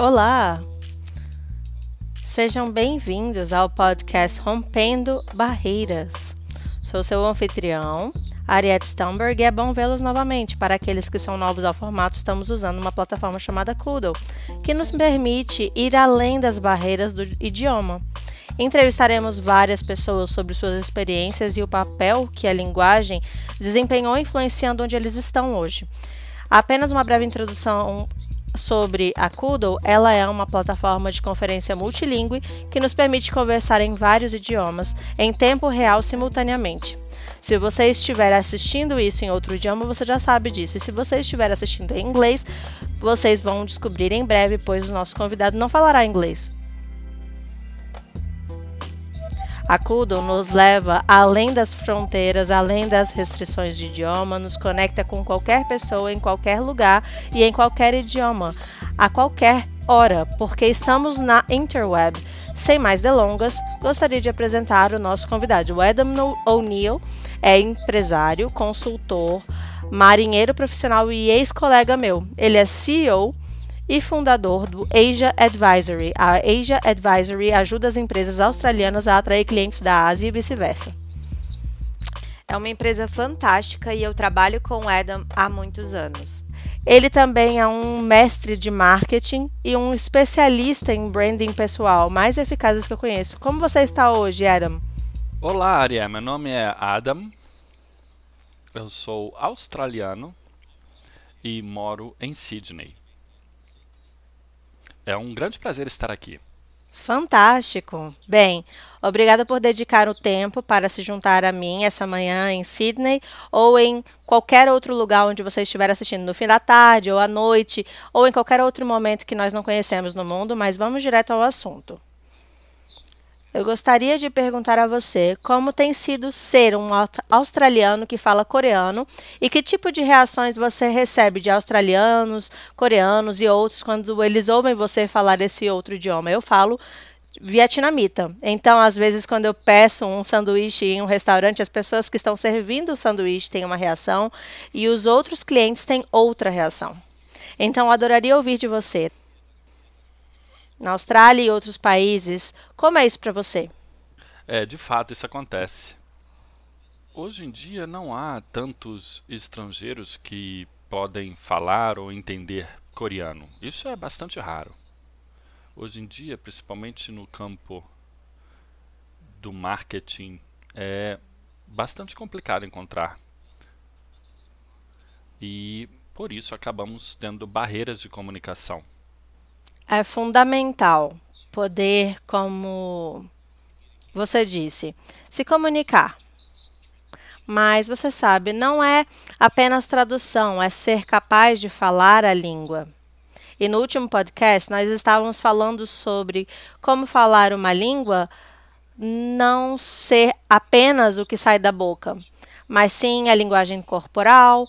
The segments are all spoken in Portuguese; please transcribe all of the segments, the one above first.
Olá! Sejam bem-vindos ao podcast Rompendo Barreiras. Sou seu anfitrião, Ariette Stamberg, e é bom vê-los novamente. Para aqueles que são novos ao formato, estamos usando uma plataforma chamada Kudo, que nos permite ir além das barreiras do idioma. Entrevistaremos várias pessoas sobre suas experiências e o papel que a linguagem desempenhou influenciando onde eles estão hoje. Apenas uma breve introdução sobre a Kudo, ela é uma plataforma de conferência multilingüe que nos permite conversar em vários idiomas em tempo real simultaneamente. Se você estiver assistindo isso em outro idioma, você já sabe disso. E se você estiver assistindo em inglês, vocês vão descobrir em breve, pois o nosso convidado não falará inglês. A Kudo nos leva além das fronteiras, além das restrições de idioma, nos conecta com qualquer pessoa em qualquer lugar e em qualquer idioma, a qualquer hora, porque estamos na interweb. Sem mais delongas, gostaria de apresentar o nosso convidado. O Adam O'Neill é empresário, consultor, marinheiro profissional e ex-colega meu. Ele é CEO e fundador do Asia Advisory. A Asia Advisory ajuda as empresas australianas a atrair clientes da Ásia e vice-versa. É uma empresa fantástica e eu trabalho com o Adam há muitos anos. Ele também é um mestre de marketing e um especialista em branding pessoal, mais eficazes que eu conheço. Como você está hoje, Adam? Olá, Aria. Meu nome é Adam. Eu sou australiano e moro em Sydney. É um grande prazer estar aqui. Fantástico! Bem, obrigada por dedicar o tempo para se juntar a mim essa manhã em Sydney ou em qualquer outro lugar onde você estiver assistindo, no fim da tarde ou à noite ou em qualquer outro momento que nós não conhecemos no mundo, mas vamos direto ao assunto. Eu gostaria de perguntar a você como tem sido ser um australiano que fala coreano e que tipo de reações você recebe de australianos, coreanos e outros quando eles ouvem você falar esse outro idioma. Eu falo vietnamita. Então, às vezes, quando eu peço um sanduíche em um restaurante, as pessoas que estão servindo o sanduíche têm uma reação e os outros clientes têm outra reação. Então, adoraria ouvir de você na Austrália e outros países. Como é isso para você? É, de fato, isso acontece. Hoje em dia não há tantos estrangeiros que podem falar ou entender coreano. Isso é bastante raro. Hoje em dia, principalmente no campo do marketing, é bastante complicado encontrar. E por isso acabamos tendo barreiras de comunicação é fundamental poder, como você disse, se comunicar. Mas você sabe, não é apenas tradução, é ser capaz de falar a língua. E no último podcast nós estávamos falando sobre como falar uma língua não ser apenas o que sai da boca, mas sim a linguagem corporal,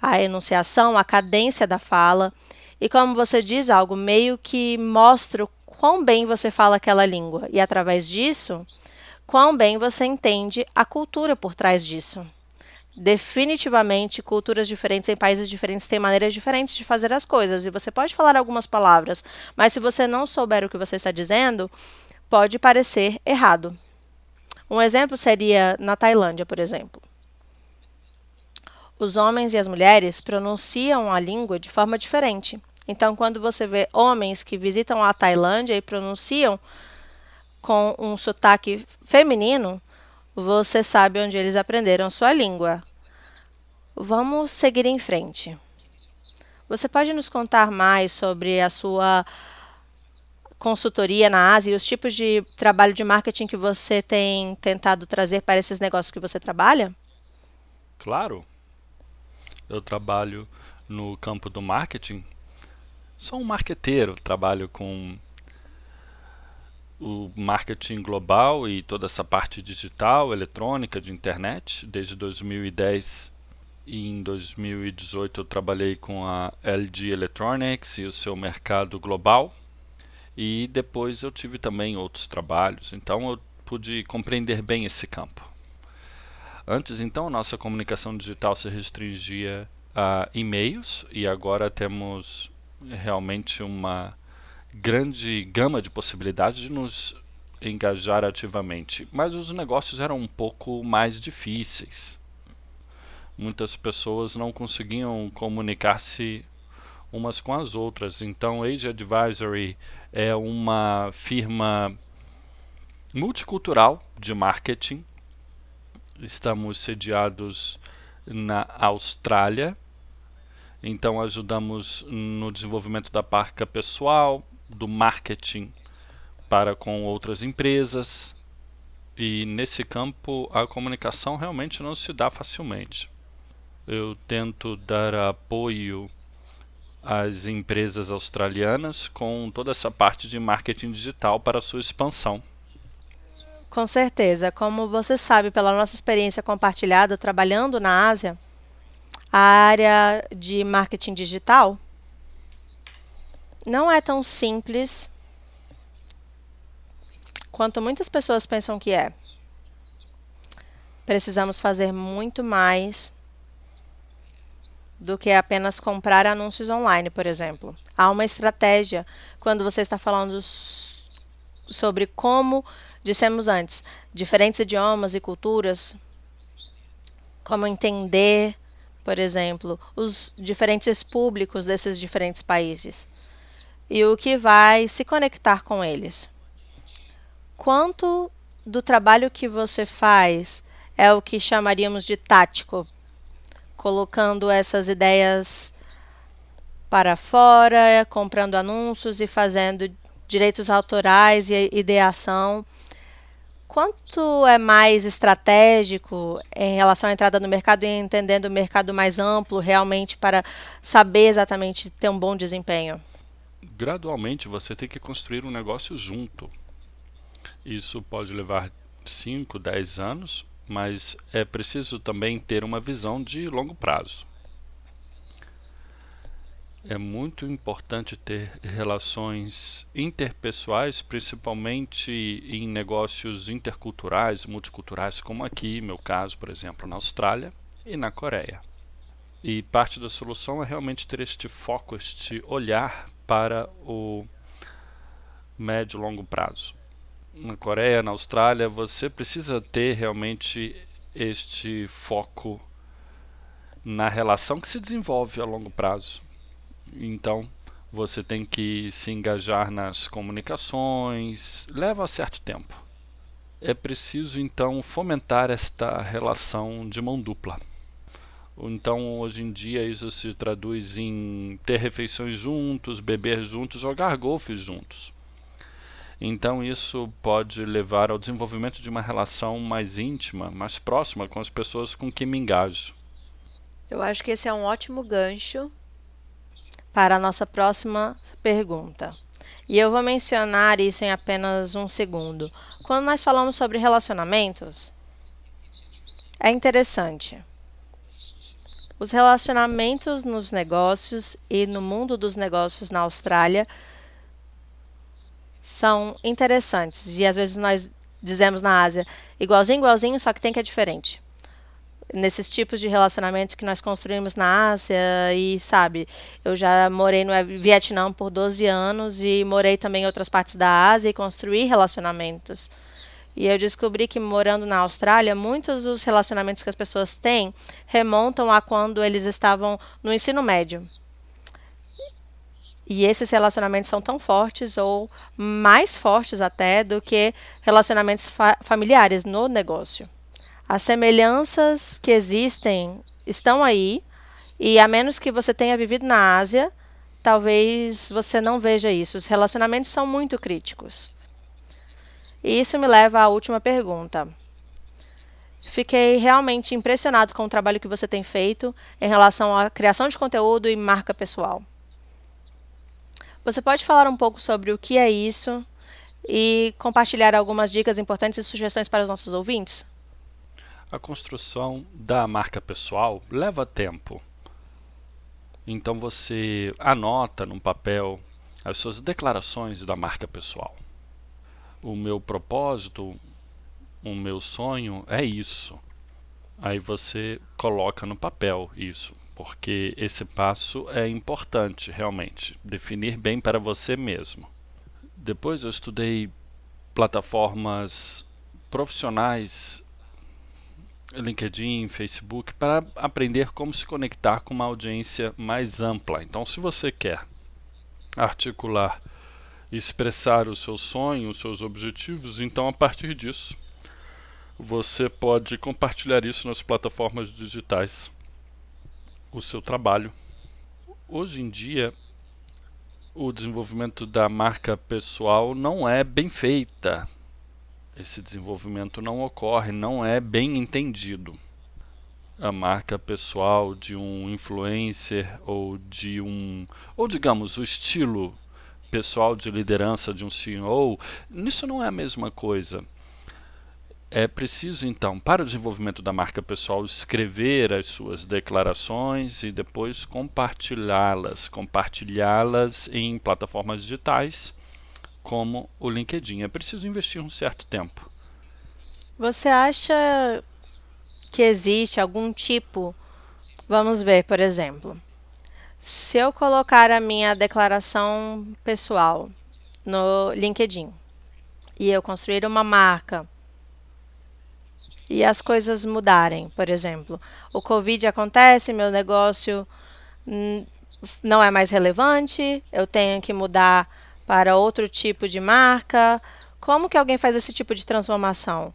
a enunciação, a cadência da fala e como você diz, algo meio que mostra o quão bem você fala aquela língua e através disso, quão bem você entende a cultura por trás disso. Definitivamente, culturas diferentes em países diferentes têm maneiras diferentes de fazer as coisas e você pode falar algumas palavras, mas se você não souber o que você está dizendo, pode parecer errado. Um exemplo seria na Tailândia, por exemplo. Os homens e as mulheres pronunciam a língua de forma diferente. Então, quando você vê homens que visitam a Tailândia e pronunciam com um sotaque feminino, você sabe onde eles aprenderam sua língua. Vamos seguir em frente. Você pode nos contar mais sobre a sua consultoria na Ásia e os tipos de trabalho de marketing que você tem tentado trazer para esses negócios que você trabalha? Claro. Eu trabalho no campo do marketing Sou um marqueteiro, trabalho com o marketing global e toda essa parte digital, eletrônica, de internet, desde 2010 e em 2018 eu trabalhei com a LG Electronics e o seu mercado global. E depois eu tive também outros trabalhos, então eu pude compreender bem esse campo. Antes, então, nossa comunicação digital se restringia a e-mails e agora temos realmente uma grande gama de possibilidades de nos engajar ativamente, mas os negócios eram um pouco mais difíceis. Muitas pessoas não conseguiam comunicar-se umas com as outras. Então, Age Advisory é uma firma multicultural de marketing. Estamos sediados na Austrália. Então, ajudamos no desenvolvimento da marca pessoal, do marketing para com outras empresas. E nesse campo, a comunicação realmente não se dá facilmente. Eu tento dar apoio as empresas australianas com toda essa parte de marketing digital para sua expansão. Com certeza. Como você sabe pela nossa experiência compartilhada trabalhando na Ásia, a área de marketing digital não é tão simples quanto muitas pessoas pensam que é. Precisamos fazer muito mais do que apenas comprar anúncios online, por exemplo. Há uma estratégia quando você está falando sobre como, dissemos antes, diferentes idiomas e culturas, como entender, por exemplo, os diferentes públicos desses diferentes países e o que vai se conectar com eles. Quanto do trabalho que você faz é o que chamaríamos de tático colocando essas ideias para fora, comprando anúncios e fazendo direitos autorais e ideação. Quanto é mais estratégico em relação à entrada no mercado e entendendo o mercado mais amplo realmente para saber exatamente ter um bom desempenho? Gradualmente você tem que construir um negócio junto. Isso pode levar 5, 10 anos, mas é preciso também ter uma visão de longo prazo. É muito importante ter relações interpessoais, principalmente em negócios interculturais, multiculturais, como aqui, meu caso, por exemplo, na Austrália e na Coreia. E parte da solução é realmente ter este foco, este olhar para o médio e longo prazo na Coreia, na Austrália, você precisa ter realmente este foco na relação que se desenvolve a longo prazo. Então, você tem que se engajar nas comunicações, leva certo tempo. É preciso então fomentar esta relação de mão dupla. Então, hoje em dia, isso se traduz em ter refeições juntos, beber juntos, jogar golfe juntos. Então, isso pode levar ao desenvolvimento de uma relação mais íntima, mais próxima com as pessoas com quem me engajo. Eu acho que esse é um ótimo gancho para a nossa próxima pergunta. E eu vou mencionar isso em apenas um segundo. Quando nós falamos sobre relacionamentos, é interessante. Os relacionamentos nos negócios e no mundo dos negócios na Austrália são interessantes. E às vezes nós dizemos na Ásia, igualzinho, igualzinho, só que tem que é diferente. Nesses tipos de relacionamento que nós construímos na Ásia, e sabe, eu já morei no Vietnã por 12 anos e morei também em outras partes da Ásia e construí relacionamentos. E eu descobri que morando na Austrália, muitos dos relacionamentos que as pessoas têm remontam a quando eles estavam no ensino médio. E esses relacionamentos são tão fortes ou mais fortes até do que relacionamentos fa familiares no negócio. As semelhanças que existem estão aí, e a menos que você tenha vivido na Ásia, talvez você não veja isso. Os relacionamentos são muito críticos. E isso me leva à última pergunta. Fiquei realmente impressionado com o trabalho que você tem feito em relação à criação de conteúdo e marca pessoal. Você pode falar um pouco sobre o que é isso e compartilhar algumas dicas importantes e sugestões para os nossos ouvintes? A construção da marca pessoal leva tempo. Então você anota num papel as suas declarações da marca pessoal. O meu propósito, o meu sonho é isso. Aí você coloca no papel isso porque esse passo é importante realmente, definir bem para você mesmo. Depois eu estudei plataformas profissionais, LinkedIn, Facebook, para aprender como se conectar com uma audiência mais ampla. Então, se você quer articular expressar o seu sonho, os seus objetivos, então a partir disso você pode compartilhar isso nas plataformas digitais, o seu trabalho. Hoje em dia, o desenvolvimento da marca pessoal não é bem feita. Esse desenvolvimento não ocorre, não é bem entendido. A marca pessoal de um influencer ou de um, ou digamos, o estilo pessoal de liderança de um CEO, isso não é a mesma coisa. É preciso, então, para o desenvolvimento da marca pessoal, escrever as suas declarações e depois compartilhá-las. Compartilhá-las em plataformas digitais, como o LinkedIn. É preciso investir um certo tempo. Você acha que existe algum tipo. Vamos ver, por exemplo. Se eu colocar a minha declaração pessoal no LinkedIn e eu construir uma marca e as coisas mudarem, por exemplo, o Covid acontece, meu negócio não é mais relevante, eu tenho que mudar para outro tipo de marca. Como que alguém faz esse tipo de transformação?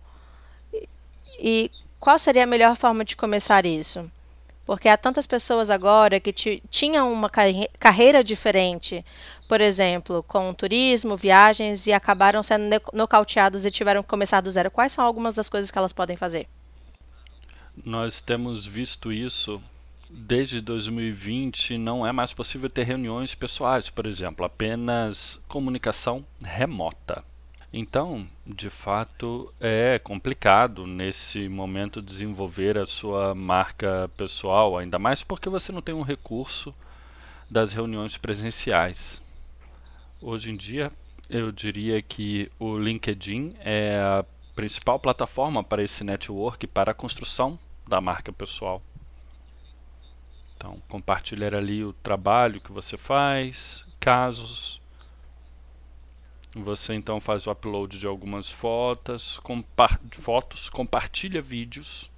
E qual seria a melhor forma de começar isso? Porque há tantas pessoas agora que tinham uma carreira diferente, por exemplo, com turismo, viagens, e acabaram sendo nocauteadas e tiveram que começar do zero. Quais são algumas das coisas que elas podem fazer? Nós temos visto isso desde 2020. Não é mais possível ter reuniões pessoais, por exemplo, apenas comunicação remota. Então, de fato, é complicado nesse momento desenvolver a sua marca pessoal, ainda mais porque você não tem um recurso das reuniões presenciais. Hoje em dia, eu diria que o LinkedIn é a principal plataforma para esse network para a construção da marca pessoal. Então, compartilhar ali o trabalho que você faz, casos, você então faz o upload de algumas fotos, compa fotos, compartilha vídeos.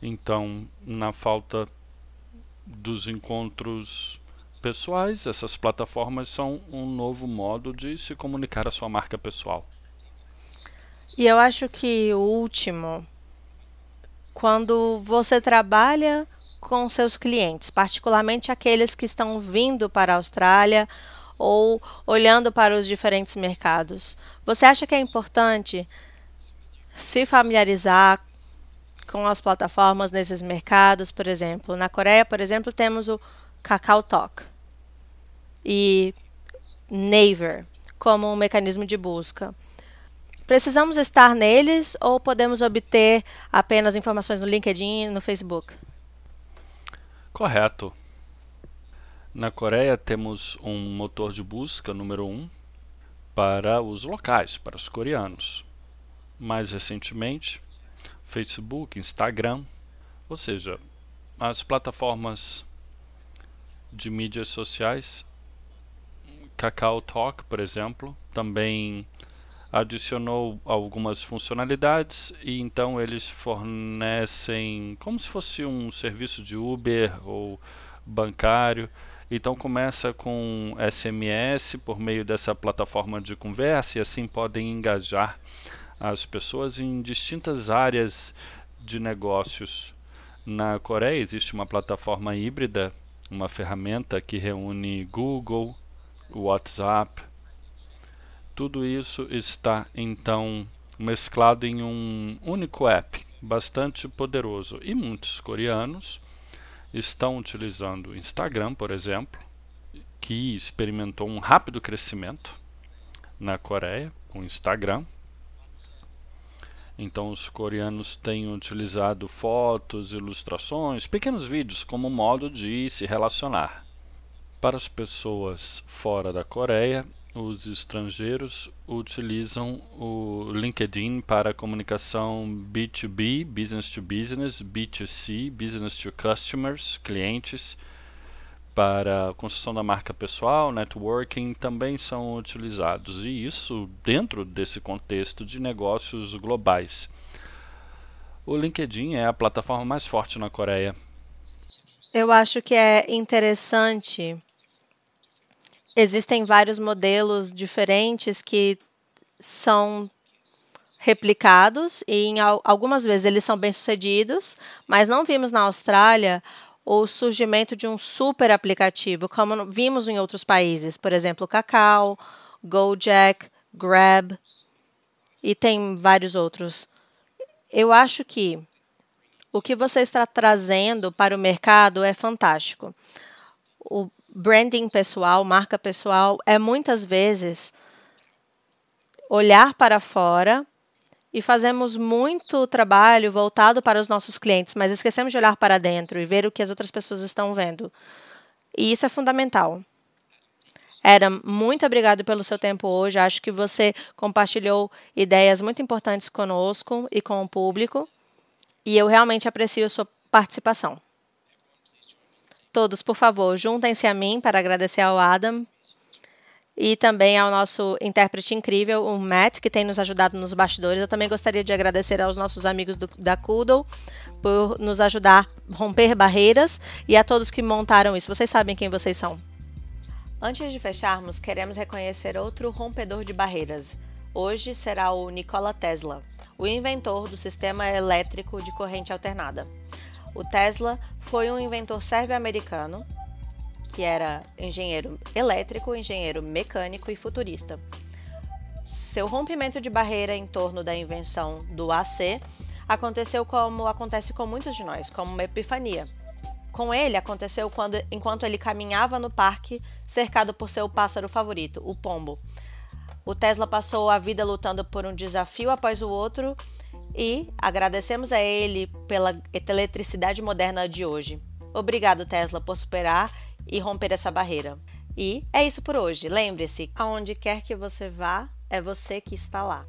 Então, na falta dos encontros pessoais, essas plataformas são um novo modo de se comunicar a sua marca pessoal. E eu acho que o último, quando você trabalha com seus clientes, particularmente aqueles que estão vindo para a Austrália ou olhando para os diferentes mercados. Você acha que é importante se familiarizar com as plataformas nesses mercados, por exemplo? Na Coreia, por exemplo, temos o Kakao Talk e Naver como um mecanismo de busca. Precisamos estar neles ou podemos obter apenas informações no LinkedIn e no Facebook? Correto. Na Coreia temos um motor de busca número 1 um, para os locais, para os coreanos. Mais recentemente, Facebook, Instagram, ou seja, as plataformas de mídias sociais, Kakao Talk, por exemplo, também adicionou algumas funcionalidades e então eles fornecem como se fosse um serviço de Uber ou bancário então começa com SMS por meio dessa plataforma de conversa e assim podem engajar as pessoas em distintas áreas de negócios. Na Coreia existe uma plataforma híbrida, uma ferramenta que reúne Google, WhatsApp. Tudo isso está então mesclado em um único app, bastante poderoso. E muitos coreanos estão utilizando o Instagram, por exemplo, que experimentou um rápido crescimento na Coreia, o Instagram. Então, os coreanos têm utilizado fotos, ilustrações, pequenos vídeos como modo de se relacionar. Para as pessoas fora da Coreia, os estrangeiros utilizam o LinkedIn para comunicação B2B, business to business, B2C, business to customers, clientes, para construção da marca pessoal, networking, também são utilizados, e isso dentro desse contexto de negócios globais. O LinkedIn é a plataforma mais forte na Coreia. Eu acho que é interessante. Existem vários modelos diferentes que são replicados e em algumas vezes eles são bem-sucedidos, mas não vimos na Austrália o surgimento de um super aplicativo, como vimos em outros países, por exemplo, Cacau, Gojek, Grab e tem vários outros. Eu acho que o que você está trazendo para o mercado é fantástico. O branding pessoal, marca pessoal, é muitas vezes olhar para fora e fazemos muito trabalho voltado para os nossos clientes, mas esquecemos de olhar para dentro e ver o que as outras pessoas estão vendo. E isso é fundamental. Adam, muito obrigado pelo seu tempo hoje. Acho que você compartilhou ideias muito importantes conosco e com o público. E eu realmente aprecio a sua participação. Todos, por favor, juntem-se a mim para agradecer ao Adam e também ao nosso intérprete incrível, o Matt, que tem nos ajudado nos bastidores. Eu também gostaria de agradecer aos nossos amigos do, da Kudo por nos ajudar a romper barreiras e a todos que montaram isso. Vocês sabem quem vocês são. Antes de fecharmos, queremos reconhecer outro rompedor de barreiras. Hoje será o Nikola Tesla, o inventor do sistema elétrico de corrente alternada. O Tesla foi um inventor sérvio-americano que era engenheiro elétrico, engenheiro mecânico e futurista. Seu rompimento de barreira em torno da invenção do AC aconteceu como acontece com muitos de nós, como uma epifania. Com ele aconteceu quando, enquanto ele caminhava no parque, cercado por seu pássaro favorito, o pombo. O Tesla passou a vida lutando por um desafio após o outro e agradecemos a ele pela eletricidade moderna de hoje. Obrigado, Tesla, por superar e romper essa barreira. E é isso por hoje. Lembre-se, aonde quer que você vá, é você que está lá.